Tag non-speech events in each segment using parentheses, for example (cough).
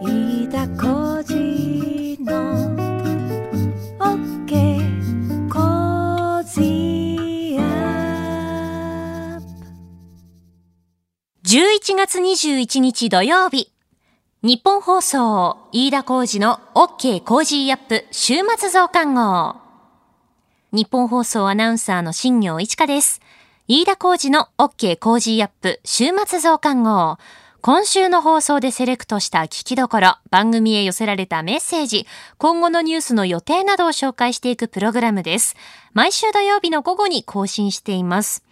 飯田浩司の OK Cozy up 11月21日土曜日。ニッポン放送、飯田浩司の OK Cozy up 週末増刊号。ニッポン放送アナウンサーの新行市佳です。飯田浩司の OK Cozy up 週末増刊号。今週の放送でセレクトした聞きどころ、番組へ寄せられたメッセージ、今後のニュースの予定などを紹介していくプログラムです。毎週土曜日の午後に更新しています。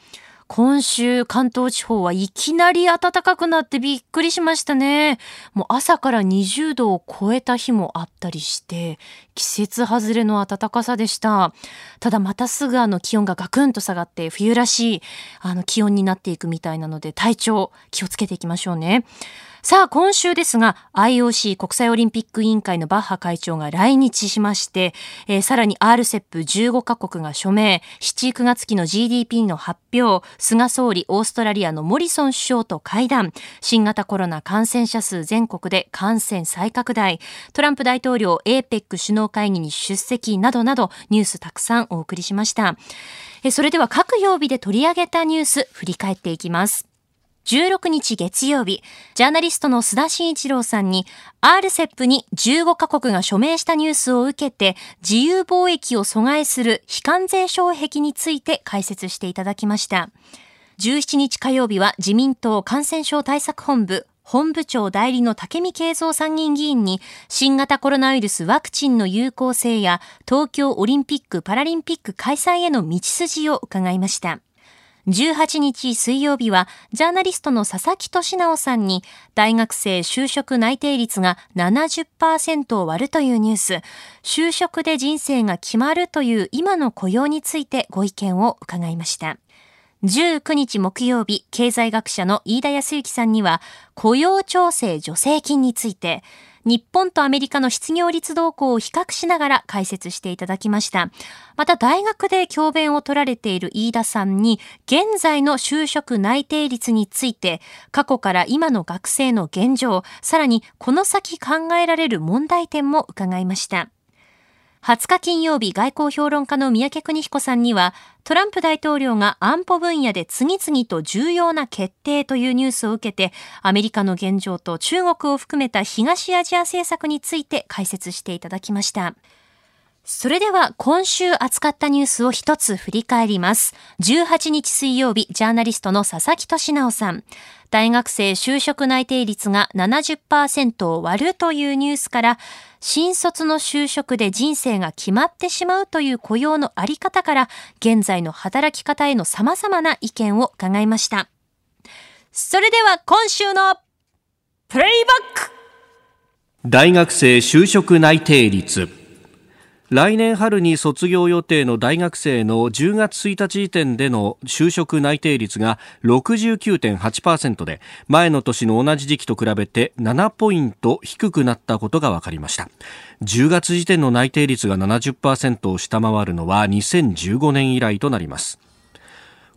今週関東地方はいきなり暖かくなってびっくりしましたね。もう朝から20度を超えた日もあったりして、季節外れの暖かさでした。ただまたすぐあの気温がガクンと下がって冬らしいあの気温になっていくみたいなので体調気をつけていきましょうね。さあ今週ですが IOC 国際オリンピック委員会のバッハ会長が来日しまして、えーさらに RCEP15 カ国が署名7、9月期の GDP の発表菅総理オーストラリアのモリソン首相と会談新型コロナ感染者数全国で感染再拡大トランプ大統領 APEC 首脳会議に出席などなどニュースたくさんお送りしました。えーそれでは各曜日で取り上げたニュース振り返っていきます。16日月曜日、ジャーナリストの須田慎一郎さんに RCEP に15カ国が署名したニュースを受けて自由貿易を阻害する非関税障壁について解説していただきました。17日火曜日は自民党感染症対策本部本部長代理の竹見慶三参議院議員に新型コロナウイルスワクチンの有効性や東京オリンピック・パラリンピック開催への道筋を伺いました。18日水曜日は、ジャーナリストの佐々木俊直さんに、大学生就職内定率が70%を割るというニュース、就職で人生が決まるという今の雇用についてご意見を伺いました。19日木曜日、経済学者の飯田康之さんには、雇用調整助成金について、日本とアメリカの失業率動向を比較しながら解説していただきました。また大学で教鞭を取られている飯田さんに、現在の就職内定率について、過去から今の学生の現状、さらにこの先考えられる問題点も伺いました。20日金曜日外交評論家の三宅邦彦さんには、トランプ大統領が安保分野で次々と重要な決定というニュースを受けて、アメリカの現状と中国を含めた東アジア政策について解説していただきました。それでは今週扱ったニュースを一つ振り返ります。18日水曜日、ジャーナリストの佐々木俊直さん。大学生就職内定率が70%を割るというニュースから、新卒の就職で人生が決まってしまうという雇用のあり方から、現在の働き方への様々な意見を伺いました。それでは今週のプレイバック大学生就職内定率来年春に卒業予定の大学生の10月1日時点での就職内定率が69.8%で前の年の同じ時期と比べて7ポイント低くなったことが分かりました。10月時点の内定率が70%を下回るのは2015年以来となります。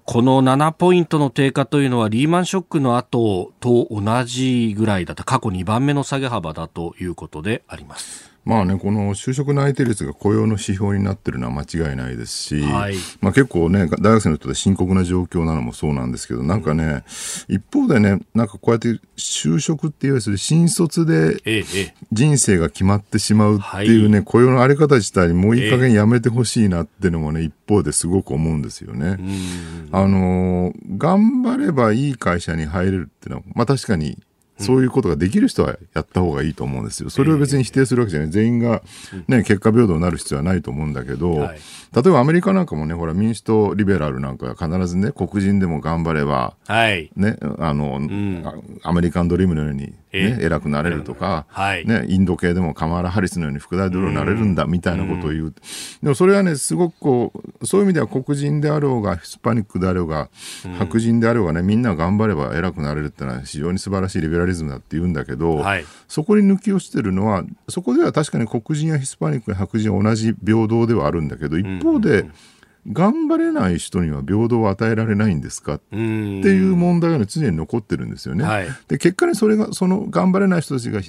この7ポイントの低下というのはリーマンショックの後と同じぐらいだった。過去2番目の下げ幅だということであります。まあね、この就職内定率が雇用の指標になってるのは間違いないですし、はい。まあ、結構ね、大学生の人で深刻な状況なのもそうなんですけど、なんかね、一方でね、なんかこうやって就職っていわゆる新卒でええええ。人生が決まってしまうっていうね、雇用のあり方自体にもういい加減やめてほしいなっていうのもね、一方ですごく思うんですよね。あのー頑張ればいい会社に入れるっていうのは、まあ確かに、そういうことができる人はやった方がいいと思うんですよ。それを別に否定するわけじゃない。全員が、ね、結果平等になる必要はないと思うんだけど、はい例えばアメリカなんかもね、ほら民主党、リベラルなんかは必ずね、黒人でも頑張れば、はい。ね、あの、あアメリカンドリームのように、ねえ、え。偉くなれるとか、はい。ね、インド系でもカマラ・ハリスのように副大統領になれるんだ、みたいなことを言う。でもそれはね、すごくこう、そういう意味では黒人であろうが、ヒスパニックであろうが、白人であろうがね、みんな頑張れば偉くなれるってのは非常に素晴らしいリベラリズムだって言うんだけど、はい。そこに抜き落ちてるのは、そこでは確かに黒人やヒスパニックや白人は同じ平等ではあるんだけど、一方で、頑張れない人には平等を与えられないんですか？ってうんいう問題がね常に残ってるんですよね。はい。で結果にそれがその頑張れない人たちが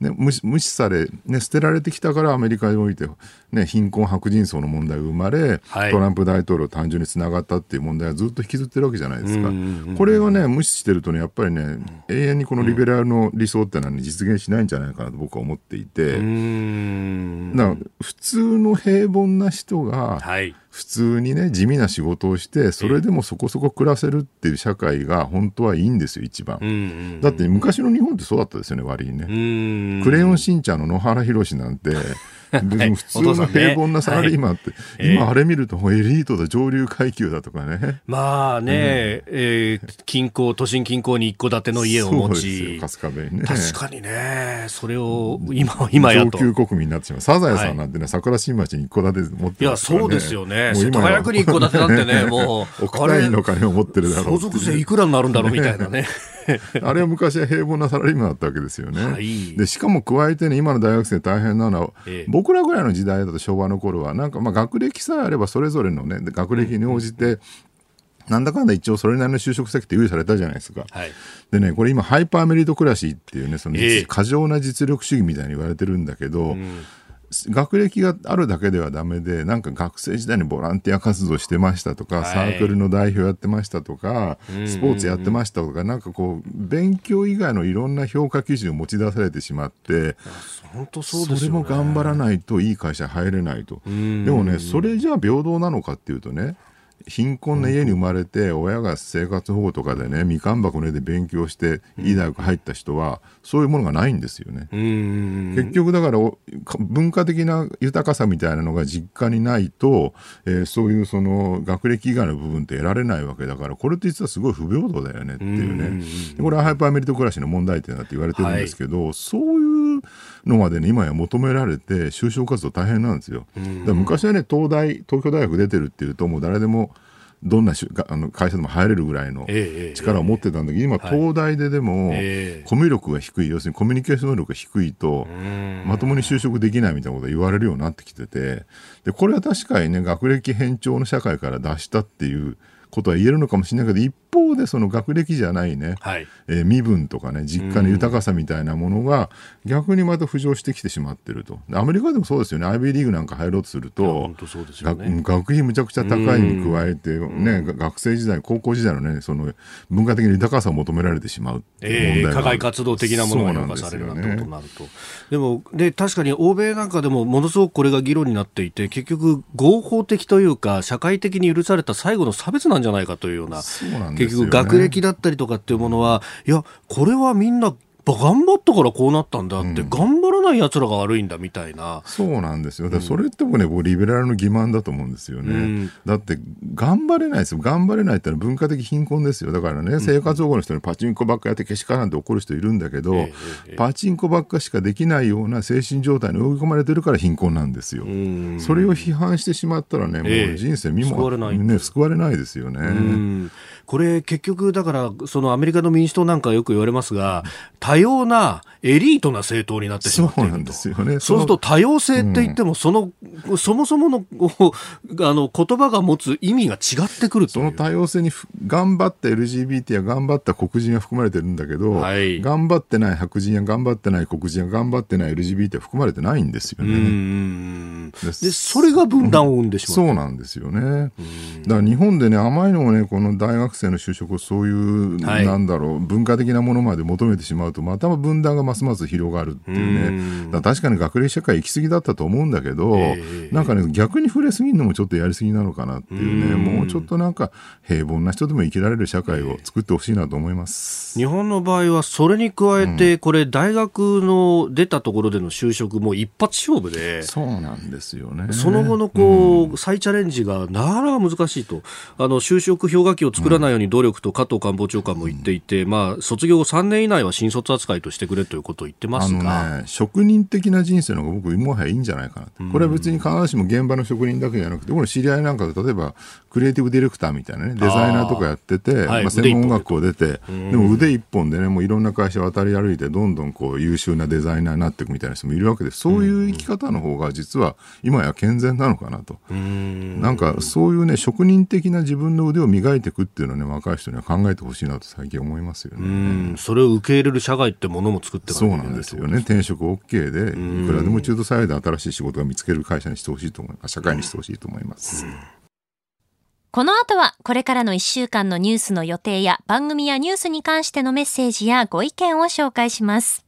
ね、無視無視され、ね、捨てられてきたからアメリカにおいて、ね、貧困白人層の問題が生まれ、はい。トランプ大統領単純につながったっていう問題はずっと引きずってるわけじゃないですか、これをね無視してるとねやっぱりね永遠にこのリベラルの理想ってのは、ね、実現しないんじゃないかなと僕は思っていて、だから普通の平凡な人がはい普通にね地味な仕事をしてそれでもそこそこ暮らせるっていう社会が本当はいいんですよ一番、うんうんだって昔の日本ってそうだったですよね割にね、クレヨンしんちゃんの野原宏なんて、別に普通の平凡なサラリーマンって、はい今あれ見るともうエリートだ、上流階級だとかね。まあね、えー近郊、都心近郊に一戸建ての家を持そうですよち、春日部にね。確かにね、それを今、今やと。上級国民になってしまう。サザエさんなんてね、桜新町に一戸建て持っていや。そうですよね。世田谷区に一戸建てなんてね、もう、億単位の金を持ってるだろう相続税いくらになるんだろうみたいなね。(laughs) あれは昔は平凡なサラリーマンだったわけですよね。はいでしかも加えてね今の大学生大変なのは、ええ僕らぐらいの時代だと昭和の頃はなんかまあ学歴さえあればそれぞれのね学歴に応じて、なんだかんだ一応それなりの就職先って用意されたじゃないですか。はい。でねこれ今ハイパーメリトクラシーっていうねそのええ過剰な実力主義みたいに言われてるんだけど、学歴があるだけではダメでなんか学生時代にボランティア活動してましたとか、はいサークルの代表やってましたとか、スポーツやってましたとかなんかこう勉強以外のいろんな評価基準を持ち出されてしまって本当そうそですよね。れも頑張らないといい会社入れないと。んでもねそれじゃあ平等なのかっていうとね貧困な家に生まれて親が生活保護とかでねみかん箱の上で勉強していい大学入った人はそういうものがないんですよね。結局だから文化的な豊かさみたいなのが実家にないと、えーそういうその学歴以外の部分って得られないわけだからこれって実はすごい不平等だよねっていうね。でこれはハイパーメリット暮らしの問題点だって言われてるんですけど、そういうのまでね今や求められて就職活動大変なんですよ。だから昔はね東大東京大学出てるっていうともう誰でもどんなしあの会社でも入れるぐらいの力を持ってたんだけど今東大ででもええ。コミュ力が低い要するにコミュニケーション能力が低いとまともに就職できないみたいなことが言われるようになってきててでこれは確かにね学歴偏重の社会から脱したっていうことは言えるのかもしれないけど一方でその学歴じゃないね、はい。えー身分とかね実家の豊かさみたいなものが逆にまた浮上してきてしまってると。でアメリカでもそうですよね。IB リーグなんか入ろうとすると学ね。学費むちゃくちゃ高いに加えて、ねが学生時代高校時代のねその文化的に豊かさを求められてしまうっていうええ問題がある。課外活動的なものが評価されるなんてことになると。でも、で、確かに欧米なんかでもものすごくこれが議論になっていて、結局合法的というか、社会的に許された最後の差別なんじゃないかというような、結局学歴だったりとかっていうものは、いや、これはみんな、頑張ったからこうなったんだって、頑張らない奴らが悪いんだみたいな。そうなんですよ。だそれって僕ね、僕リベラルの欺瞞だと思うんですよね。うんだって、頑張れないですよ。頑張れないってのは文化的貧困ですよ。だからね、生活保護の人にパチンコばっかやってけしからんって怒る人いるんだけど、パチンコばっかしかできないような精神状態に追い込まれてるから貧困なんですよ。うんそれを批判してしまったらね、ええもう人生見も、救われないね、救われないですよね。うんこれ結局だからそのアメリカの民主党なんかよく言われますが多様なエリートな政党になってしまっていると。そうなんですよね。そうすると多様性って言ってもその、そもそもの (laughs) あの言葉が持つ意味が違ってくるその多様性にふ頑張った LGBT や頑張った黒人は含まれてるんだけど、はい。頑張ってない白人や頑張ってない黒人や頑張ってない LGBT は含まれてないんですようね。でそれが分断を生んでしまう、そうなんですよね。だから日本でね、甘いのもね、この大学生の就職をそういう、はい。なんだろう、文化的なものまで求めてしまうと、また分断がますます広がるっていううん。ね。だから確かに学歴社会行き過ぎだったと思うんだけど、ええ。なんかね、逆に触れすぎるのもちょっとやりすぎなのかなっていうね、うん。もうちょっとなんか平凡な人でも生きられる社会を作ってほしいなと思います。日本の場合はそれに加えて、これ大学の出たところでの就職も一発勝負で、そうなんですよね。その後のこう、再チャレンジがなかなか難しいと、あの就職氷河期を作らないように努力と加藤官房長官も言っていて、まあ、卒業後3年以内は新卒扱いとしてくれということを言ってまあのすが、ね、職人的な人生の方が僕、もはやいいんじゃないかなと、これは別に必ずしも現場の職人だけじゃなくて、僕の知り合いなんかで、例えばクリエイティブディレクターみたいなね、デザイナーとかやってて、はい。まあ、専門学校出て、でも腕一本でね、もういろんな会社渡り歩いて、どんどんこう優秀なデザイナーになっていくみたいな人もいるわけです、そういう生き方の方が実は今や健全なのかなと。なんかそういうね、職人的な自分の腕を磨いていくっていうのはね、若い人には考えてほしいなと最近思いますよね。うん。それを受け入れる社帰って物も作ってそうなんですよね。転職 OK で、いくらでも中途採用で新しい仕事が見つける会社にしてほしいと思います。社会にしてほしいと思います。この後はこれからの1週間のニュースの予定や番組やニュースに関してのメッセージやご意見を紹介します。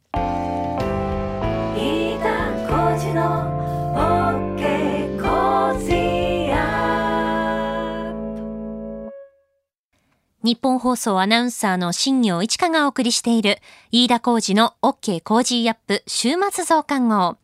ニッポン放送アナウンサーの新行市佳がお送りしている飯田浩司の OK Cozy up 週末増刊号。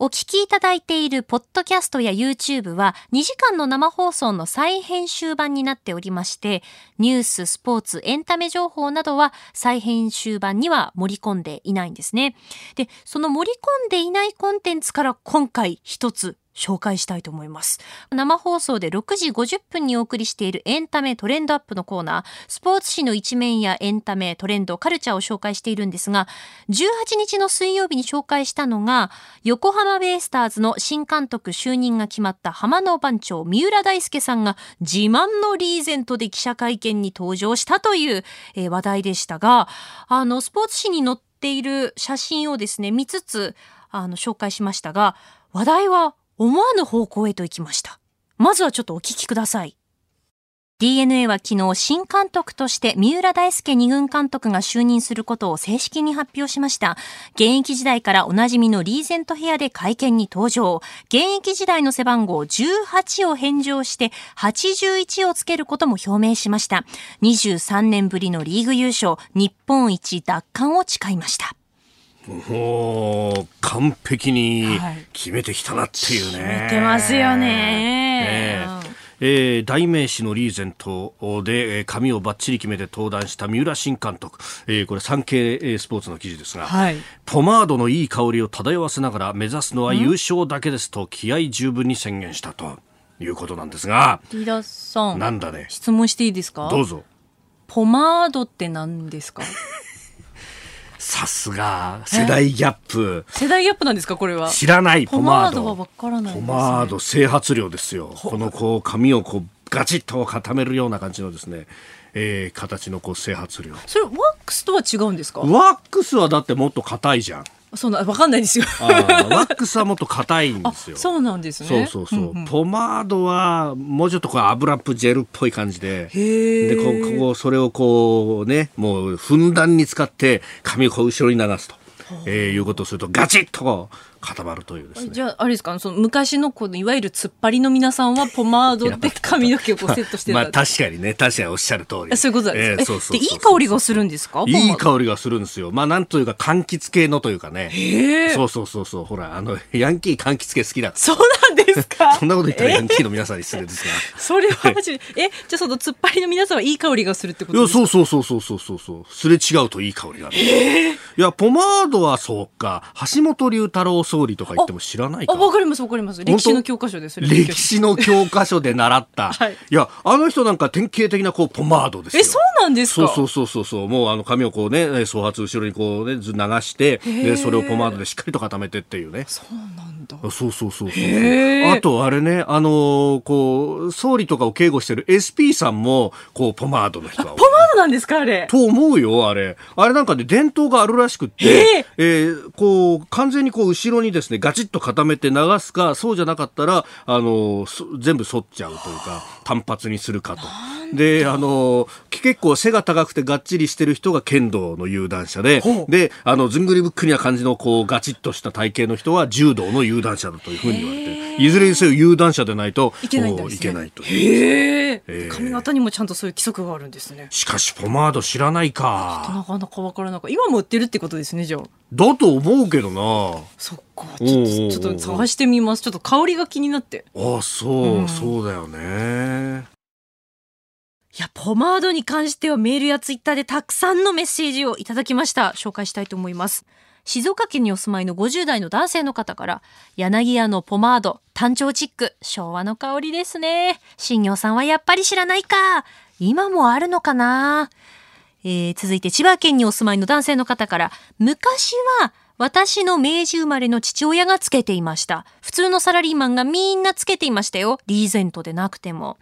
お聞きいただいているポッドキャストや YouTube は2時間の生放送の再編集版になっておりまして、ニュース、スポーツ、エンタメ情報などは再編集版には盛り込んでいないんですね。で、その盛り込んでいないコンテンツから今回一つ紹介したいと思います。生放送で6時50分にお送りしているエンタメトレンドアップのコーナー、スポーツ紙の一面やエンタメ、トレンド、カルチャーを紹介しているんですが、18日の水曜日に紹介したのが、横浜ベイスターズの新監督就任が決まった浜野番長、三浦大輔さんが自慢のリーゼントで記者会見に登場したという、え話題でしたが、あの、スポーツ紙に載っている写真をですね、見つつ、あの、紹介しましたが、話題は思わぬ方向へと行きました。まずはちょっとお聞きください。DNA は昨日新監督として三浦大輔二軍監督が就任することを正式に発表しました。現役時代からおなじみのリーゼントヘアで会見に登場。現役時代の背番号18を返上して81をつけることも表明しました。23年ぶりのリーグ優勝、日本一奪還を誓いました。もう完璧にはい。決めてきたなっていうね。見てますよね。ええ。えー代名詞のリーゼントでえー髪をバッチリ決めて登壇した三浦新監督、えーこれ産経えースポーツの記事ですが、はい。ポマードのいい香りを漂わせながら目指すのは優勝だけですと気合十分に宣言したということなんですが、リーダーさんなんだね。質問していいですか？どうぞ。ポマードって何ですか？さすが世代ギャップ世代ギャップなんですかこれは？知らないポポマードマードはわからないです、ね、ポマード整髪量ですよ。このこう髪をこうガチッと固めるような感じのですね、えー形のこう整髪量。それワックスとは違うんですか？ワックスはだってもっと硬いじゃん。そんなわかんないですよ。ワックスはもっと硬いんあですよ。そうなんですね。そうそうそう、んん。ポマードはもうちょっとこう油っぽジェルっぽい感じで。へでこうこうそれをこうねもうふんだんに使って髪をこう後ろに流すと、えーいうことをするとガチッとこう固まるというですね。じゃああれですか？その昔のこのいわゆる突っ張りの皆さんはポマードで髪の毛をセットしてた、(laughs) まあ確かにね。確かにおっしゃる通り。あそういうことなんですか、えーそういい香りがするんですか？いい香りがするんですよ。まあなんというか柑橘系のというかね。そうそうそうそう。ほら、あの、ヤンキー柑橘系好きだ。そうなんですか？(laughs) そんなこと言ったらヤンキーの皆さんに失礼ですが。(laughs) それはマジで。え？じゃあその突っ張りの皆さんはいい香りがするってこいや、とですか？そうそうそうそうそうそうそう。すれ違うといい香りがある。いや、ポマードはそうか。橋本龍太郎総理とか言っても知らないかあ。わかりますわかります歴史の教科書です歴史の教科書で習った。(laughs) はいいや、あの人なんか典型的なこう、ポマードですよ。えそうなんですか？そうそうそうそう。もうあの髪をこうね、え総髪後ろにこうね、ず流して、で、それをポマードでしっかりと固めてっていうね。そうなんだあそうそうそうそうあとあれね、あのーこう、総理とかを警護してる SP さんも、こう、ポマードの人が多いポマードなんですかあれ？と思うよ、あれ。あれなんかね、伝統があるらしくって、えー。こう、完全にこう、後ろにですね、ガチッと固めて流すか、そうじゃなかったら、あの全部反っちゃうというか、単発にするかと。で、あのー結構背が高くてがっちりしてる人が剣道の有段者で、で、あの、ずんぐりぶっくりな感じの、こう、ガチッとした体型の人は柔道の有段者だというふうに言われて、いずれにせよ有段者でないと、いけないんだもういけないという。髪型にもちゃんとそういう規則があるんですね。しかし、ポマード知らないか。なかなかわからなか。今も売ってるってことですねじゃあ。だと思うけどな。そっか。ちょっと探してみます。ちょっと香りが気になって。ああ、そう、うん。そうだよね。いや、ポマードに関してはメールやツイッターでたくさんのメッセージをいただきました。紹介したいと思います。静岡県にお住まいの50代の男性の方から、柳屋のポマード、単調チック、昭和の香りですね。新業さんはやっぱり知らないか。今もあるのかなえー続いて千葉県にお住まいの男性の方から、昔は私の明治生まれの父親がつけていました。普通のサラリーマンがみんなつけていましたよ。リーゼントでなくても。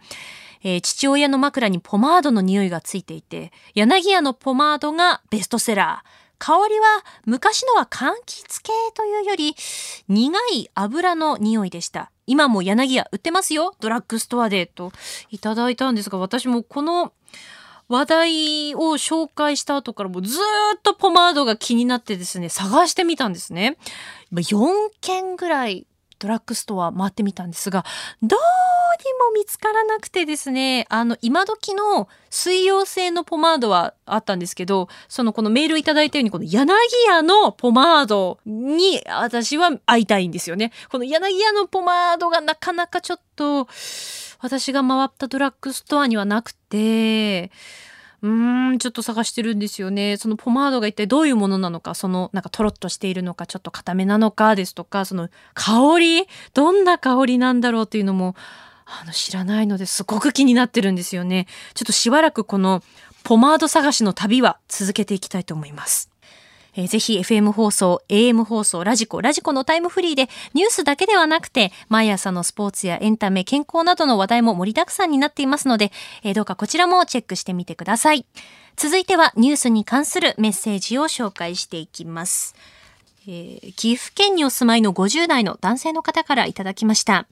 えー父親の枕にポマードの匂いがついていて、柳屋のポマードがベストセラー。香りは昔のは柑橘系というより苦い油の匂いでした。今も柳屋売ってますよドラッグストアでといただいたんですが私もこの話題を紹介した後からもうずっとポマードが気になってですね探してみたんですね。4件ぐらいドラッグストア回ってみたんですがども見つからなくてですねあの今時の水溶性のポマードはあったんですけどそのこのメールいただいたようにこの柳屋のポマードに私は会いたいんですよね。この柳屋のポマードがなかなかちょっと私が回ったドラッグストアにはなくてうーん、ちょっと探してるんですよね。そのポマードが一体どういうものなのか、そのなんかトロッとしているのか、ちょっと固めなのかですとか、その香り、どんな香りなんだろうっていうのも、あの、知らないのですごく気になってるんですよね。ちょっとしばらくこのポマード探しの旅は続けていきたいと思います。えーぜひ FM 放送、AM 放送、ラジコ、ラジコのタイムフリーでニュースだけではなくて、毎朝のスポーツやエンタメ、健康などの話題も盛りだくさんになっていますので、えーどうかこちらもチェックしてみてください。続いてはニュースに関するメッセージを紹介していきます。えー岐阜県にお住まいの50代の男性の方からいただきました。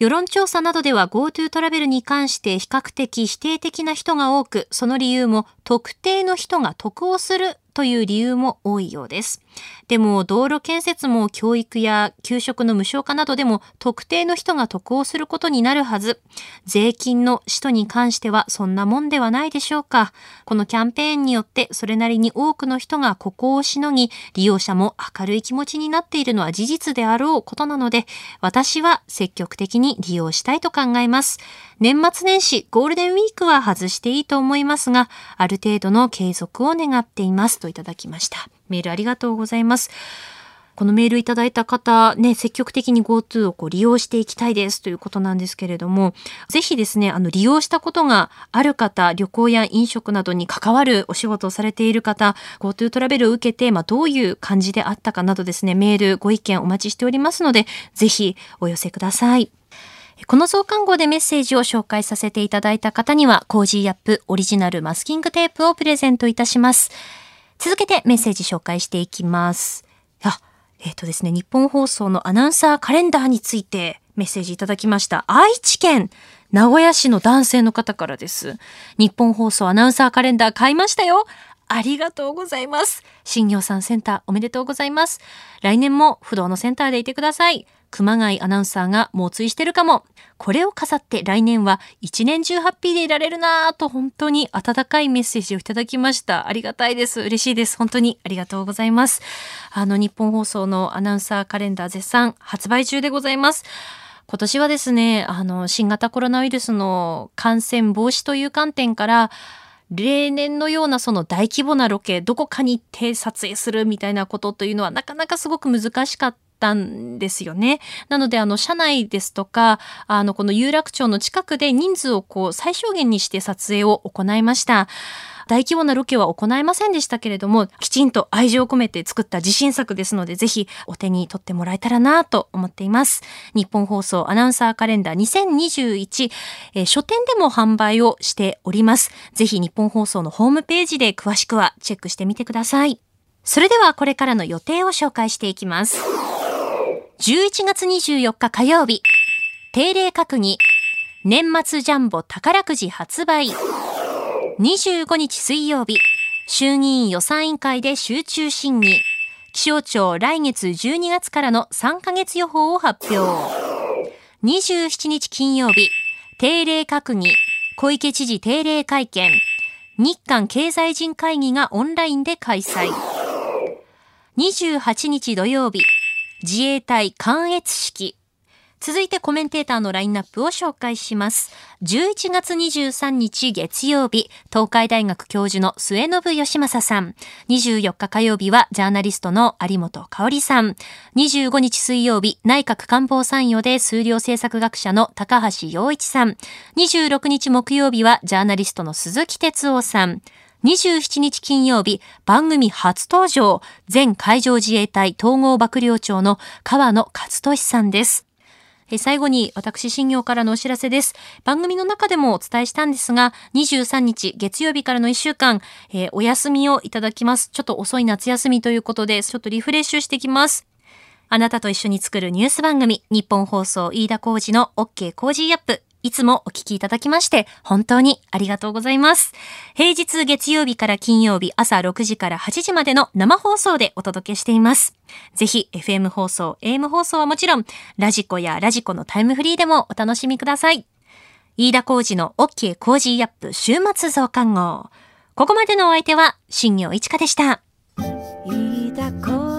世論調査などでは GoTo トラベルに関して比較的否定的な人が多く、その理由も特定の人が得をするという理由も多いようです。でも道路建設も教育や給食の無償化などでも特定の人が得をすることになるはず。税金の使途に関してはそんなもんではないでしょうか。このキャンペーンによってそれなりに多くの人がここをしのぎ、利用者も明るい気持ちになっているのは事実であろうことなので、私は積極的に利用したいと考えます。年末年始、ゴールデンウィークは外していいと思いますが、ある程度の継続を願っていますといただきました。メールありがとうございます。このメールいただいた方、ね、積極的に GoTo をこう利用していきたいですということなんですけれども、ぜひですね、あの、利用したことがある方、旅行や飲食などに関わるお仕事をされている方、GoTo トラベルを受けて、まあ、どういう感じであったかなどですね、メール、ご意見お待ちしておりますので、ぜひお寄せください。この増刊号でメッセージを紹介させていただいた方には、 Cozy up オリジナルマスキングテープをプレゼントいたします。続けてメッセージ紹介していきます。あ、えっ、とですね、ニッポン放送のアナウンサーカレンダーについてメッセージいただきました。愛知県名古屋市の男性の方からです。日本放送アナウンサーカレンダー買いましたよ。ありがとうございます。新業さんセンターおめでとうございます。来年も不動のセンターでいてください。熊谷アナウンサーが猛追してるかも。これを飾って来年は一年中ハッピーでいられるなぁと本当に温かいメッセージをいただきました。ありがたいです。嬉しいです。本当にありがとうございます。あの日本放送のアナウンサーカレンダー絶賛発売中でございます。今年はですね、あの、新型コロナウイルスの感染防止という観点から、例年のようなその大規模なロケ、どこかに行って撮影するみたいなことというのはなかなかすごく難しかったたんですよね。なので、あの、車内ですとか、あの、この有楽町の近くで人数をこう、最小限にして撮影を行いました。大規模なロケは行いませんでしたけれども、きちんと愛情を込めて作った自信作ですので、ぜひお手に取ってもらえたらなと思っています。日本放送アナウンサーカレンダー2021、えー書店でも販売をしております。ぜひ日本放送のホームページで詳しくはチェックしてみてください。それではこれからの予定を紹介していきます。11月24日火曜日、定例閣議、年末ジャンボ宝くじ発売。25日水曜日、衆議院予算委員会で集中審議。気象庁来月12月からの3ヶ月予報を発表。27日金曜日、定例閣議、小池知事定例会見。日韓経済人会議がオンラインで開催。28日土曜日、自衛隊関越式。続いてコメンテーターのラインナップを紹介します。11月23日月曜日、東海大学教授の末信義正さん。24日火曜日はジャーナリストの有本香里さん。25日水曜日、内閣官房参与で数量政策学者の高橋洋一さん。26日木曜日はジャーナリストの鈴木哲夫さん。27日金曜日、番組初登場、前海上自衛隊統合幕僚長の川野勝利さんです。最後に私新業からのお知らせです。番組の中でもお伝えしたんですが、23日月曜日からの1週間、えーお休みをいただきます。ちょっと遅い夏休みということで、ちょっとリフレッシュしてきます。あなたと一緒に作るニュース番組、日本放送飯田浩二の OK 工事アップ。いつもお聞きいただきまして、本当にありがとうございます。平日月曜日から金曜日朝6時から8時までの生放送でお届けしています。ぜひ FM 放送、AM 放送はもちろん、ラジコやラジコのタイムフリーでもお楽しみください。飯田浩二の OK 工事アップ週末増刊号。ここまでのお相手は、新業一華でした。飯田浩